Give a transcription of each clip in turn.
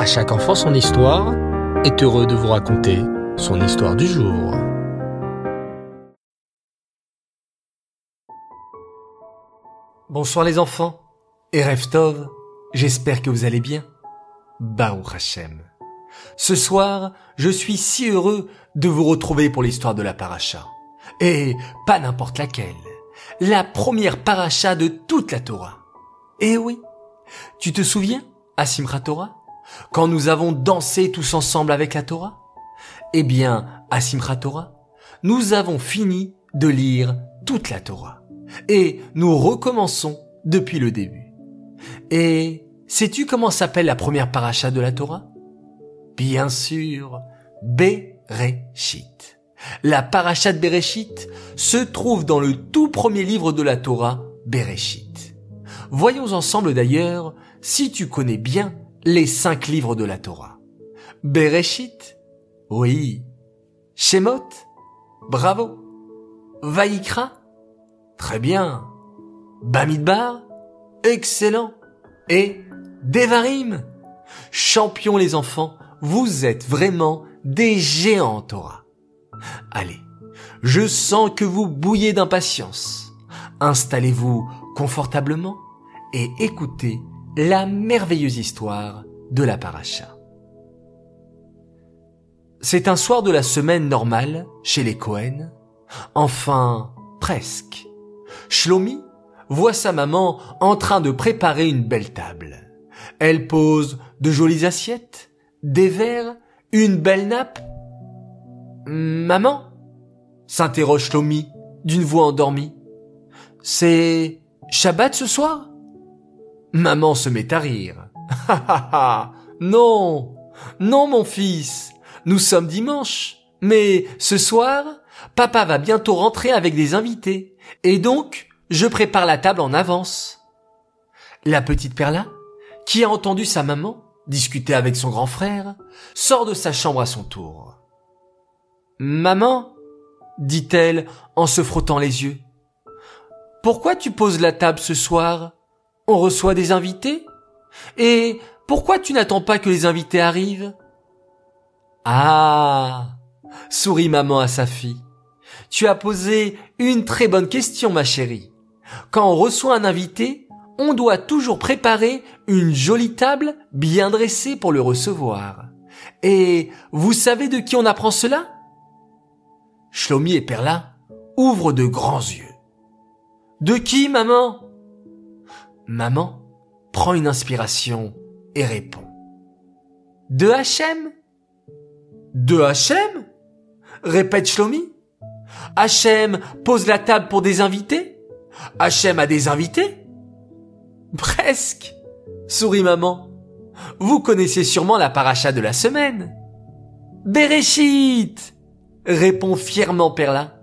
À chaque enfant son histoire est heureux de vous raconter son histoire du jour. Bonsoir les enfants et Reftov, j'espère que vous allez bien. Baruch Hashem. Ce soir, je suis si heureux de vous retrouver pour l'histoire de la paracha. Et pas n'importe laquelle. La première paracha de toute la Torah. Eh oui. Tu te souviens, à Simchat Torah, quand nous avons dansé tous ensemble avec la Torah? Eh bien, à Simchat Torah, nous avons fini de lire toute la Torah. Et nous recommençons depuis le début. Et sais-tu comment s'appelle la première paracha de la Torah? Bien sûr, Bereshit. La paracha de Bereshit se trouve dans le tout premier livre de la Torah, Bereshit. Voyons ensemble d'ailleurs si tu connais bien les cinq livres de la Torah. Bereshit Oui. Shemot Bravo. Vaïkra Très bien. Bamidbar Excellent. Et Devarim Champion les enfants, vous êtes vraiment des géants Torah. Allez, je sens que vous bouillez d'impatience. Installez-vous confortablement et écoutez la merveilleuse histoire de la paracha. C'est un soir de la semaine normale chez les Cohen. Enfin, presque. Shlomi voit sa maman en train de préparer une belle table. Elle pose de jolies assiettes, des verres, une belle nappe. Maman s'interroge Shlomi d'une voix endormie. C'est Shabbat ce soir? Maman se met à rire. Ha ha ha Non Non mon fils Nous sommes dimanche. Mais ce soir, papa va bientôt rentrer avec des invités. Et donc, je prépare la table en avance. La petite Perla, qui a entendu sa maman discuter avec son grand frère, sort de sa chambre à son tour. Maman, dit-elle en se frottant les yeux, pourquoi tu poses la table ce soir? On reçoit des invités? Et pourquoi tu n'attends pas que les invités arrivent? Ah sourit maman à sa fille. Tu as posé une très bonne question, ma chérie. Quand on reçoit un invité, on doit toujours préparer une jolie table bien dressée pour le recevoir. Et vous savez de qui on apprend cela? Shlomi et Perla ouvrent de grands yeux. De qui, maman? Maman prend une inspiration et répond. De Hachem De Hachem répète Shlomi. Hachem pose la table pour des invités? Hachem a des invités? Presque, sourit maman. Vous connaissez sûrement la paracha de la semaine. Bereshit répond fièrement Perla.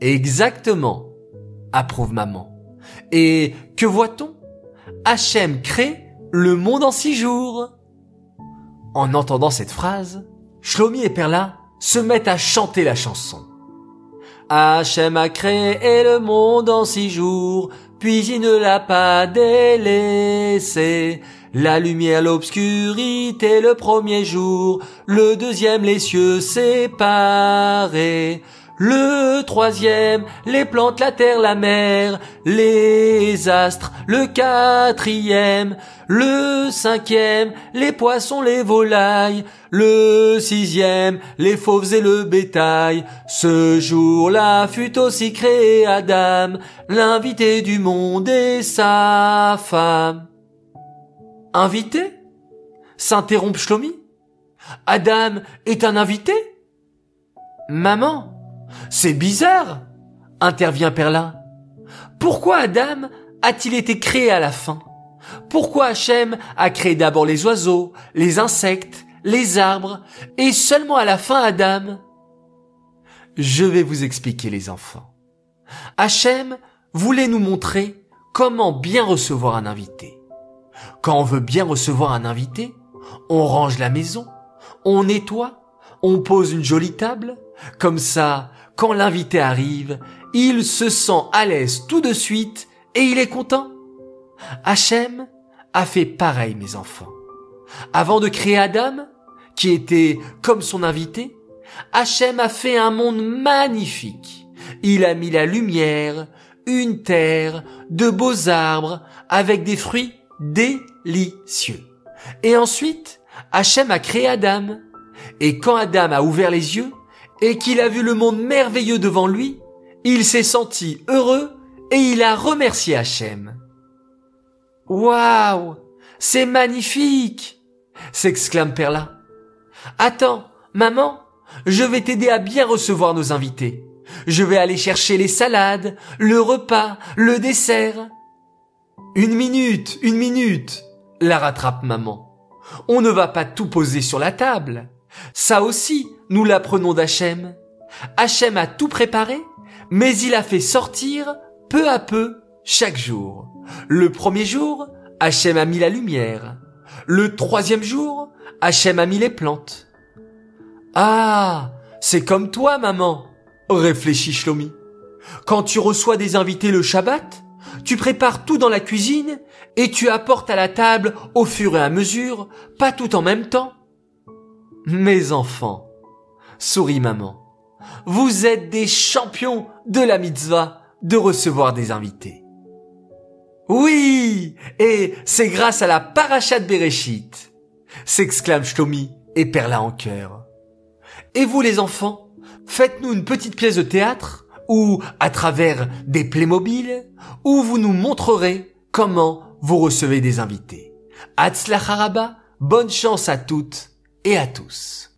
Exactement, approuve maman. Et que voit-on? Hachem crée le monde en six jours. En entendant cette phrase, Shlomi et Perla se mettent à chanter la chanson. Hachem a créé le monde en six jours, puis il ne l'a pas délaissé. La lumière, l'obscurité, le premier jour, le deuxième, les cieux séparés. Le troisième, les plantes, la terre, la mer, les astres. Le quatrième, le cinquième, les poissons, les volailles. Le sixième, les fauves et le bétail. Ce jour-là fut aussi créé Adam, l'invité du monde et sa femme. Invité? S'interrompt Shlomi? Adam est un invité? Maman, c'est bizarre, intervient Perlin. Pourquoi Adam a-t-il été créé à la fin? Pourquoi Hachem a créé d'abord les oiseaux, les insectes, les arbres, et seulement à la fin Adam? Je vais vous expliquer les enfants. Hachem voulait nous montrer comment bien recevoir un invité. Quand on veut bien recevoir un invité, on range la maison, on nettoie, on pose une jolie table, comme ça, quand l'invité arrive, il se sent à l'aise tout de suite et il est content. Hachem a fait pareil, mes enfants. Avant de créer Adam, qui était comme son invité, Hachem a fait un monde magnifique. Il a mis la lumière, une terre, de beaux arbres, avec des fruits délicieux. Et ensuite, Hachem a créé Adam. Et quand Adam a ouvert les yeux, et qu'il a vu le monde merveilleux devant lui, il s'est senti heureux et il a remercié Hachem. Waouh! C'est magnifique! s'exclame Perla. Attends, maman, je vais t'aider à bien recevoir nos invités. Je vais aller chercher les salades, le repas, le dessert. Une minute, une minute, la rattrape maman. On ne va pas tout poser sur la table. Ça aussi, nous l'apprenons d'Hachem. Hachem a tout préparé, mais il a fait sortir peu à peu chaque jour. Le premier jour, Hachem a mis la lumière. Le troisième jour, Hachem a mis les plantes. Ah, c'est comme toi, maman, réfléchit Shlomi. Quand tu reçois des invités le Shabbat, tu prépares tout dans la cuisine et tu apportes à la table au fur et à mesure, pas tout en même temps. Mes enfants, sourit maman, vous êtes des champions de la mitzvah de recevoir des invités. Oui, et c'est grâce à la parachat Bereshit, s'exclame Shlomi et perla en cœur. Et vous les enfants, faites-nous une petite pièce de théâtre ou à travers des Playmobil où vous nous montrerez comment vous recevez des invités. Haraba, bonne chance à toutes et à tous.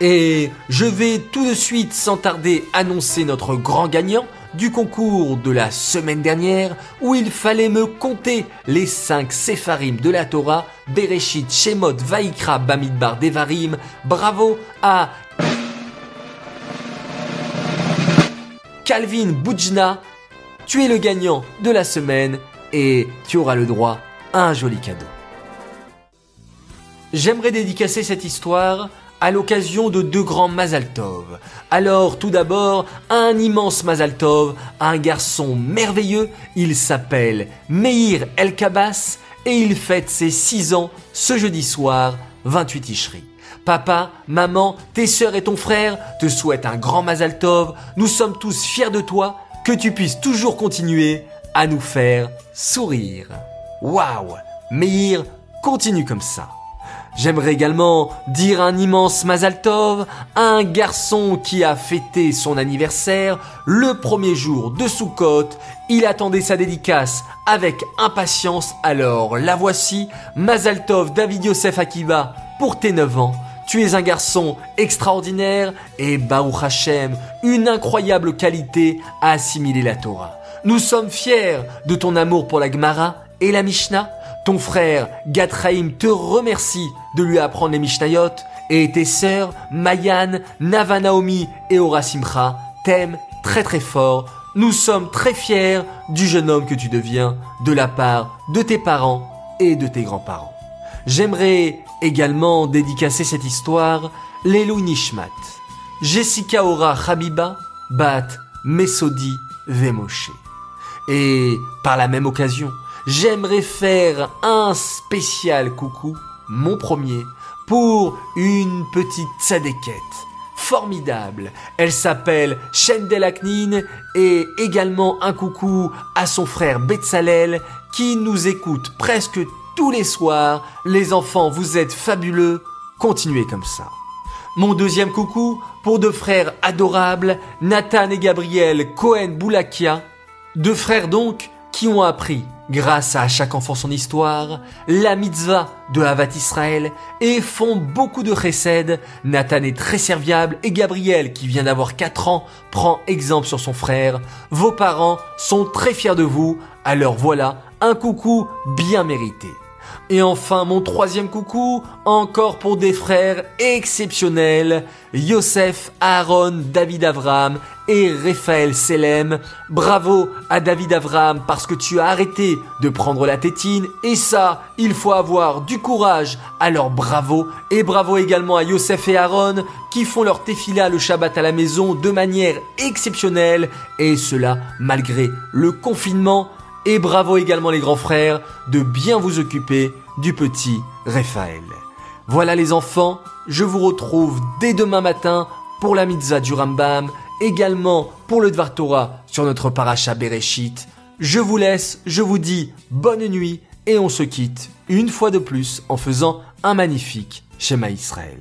Et je vais tout de suite sans tarder annoncer notre grand gagnant du concours de la semaine dernière où il fallait me compter les cinq sépharim de la Torah, Bereshit, Shemot, Vaikra, Bamidbar, Devarim. Bravo à Calvin Boujna. Tu es le gagnant de la semaine et tu auras le droit à un joli cadeau. J'aimerais dédicacer cette histoire à l'occasion de deux grands Mazaltov. Alors tout d'abord, un immense Mazaltov, un garçon merveilleux, il s'appelle Meir El Kabas et il fête ses 6 ans ce jeudi soir, 28 Ishri. Papa, maman, tes sœurs et ton frère te souhaitent un grand Mazaltov. Nous sommes tous fiers de toi, que tu puisses toujours continuer à nous faire sourire. Waouh Meir, continue comme ça. J'aimerais également dire un immense Mazal Tov à un garçon qui a fêté son anniversaire le premier jour de Sukkot. Il attendait sa dédicace avec impatience, alors la voici, Mazal Tov David Yosef Akiva pour tes 9 ans. Tu es un garçon extraordinaire et Baruch Hashem, une incroyable qualité à assimiler la Torah. Nous sommes fiers de ton amour pour la Gemara et la Mishnah ton frère Gatraim te remercie de lui apprendre les Mishnayot et tes sœurs Mayan, Navanaomi et Orasimcha t'aiment très très fort. Nous sommes très fiers du jeune homme que tu deviens de la part de tes parents et de tes grands-parents. J'aimerais également dédicacer cette histoire Lelou Nishmat, Jessica Ora Habiba, Bat Mesodi Vemoshe. Et par la même occasion, j'aimerais faire un spécial coucou, mon premier, pour une petite tzadékette formidable. Elle s'appelle Shendel Aknin et également un coucou à son frère Betsalel qui nous écoute presque tous les soirs. Les enfants, vous êtes fabuleux. Continuez comme ça. Mon deuxième coucou pour deux frères adorables, Nathan et Gabriel Cohen Boulakia. Deux frères donc qui ont appris, grâce à chaque enfant son histoire, la mitzvah de Havat Israël et font beaucoup de chesed. Nathan est très serviable et Gabriel, qui vient d'avoir 4 ans, prend exemple sur son frère. Vos parents sont très fiers de vous, alors voilà un coucou bien mérité. Et enfin, mon troisième coucou, encore pour des frères exceptionnels, Yosef, Aaron, David Avram et Raphaël Selem. Bravo à David Avram parce que tu as arrêté de prendre la tétine et ça, il faut avoir du courage. Alors bravo et bravo également à Yosef et Aaron qui font leur tefila le Shabbat à la maison de manière exceptionnelle et cela malgré le confinement et bravo également les grands frères de bien vous occuper du petit Raphaël. Voilà les enfants, je vous retrouve dès demain matin pour la mitzvah du Rambam, également pour le Dvar Torah sur notre paracha Bereshit. Je vous laisse, je vous dis bonne nuit et on se quitte une fois de plus en faisant un magnifique schéma Israël.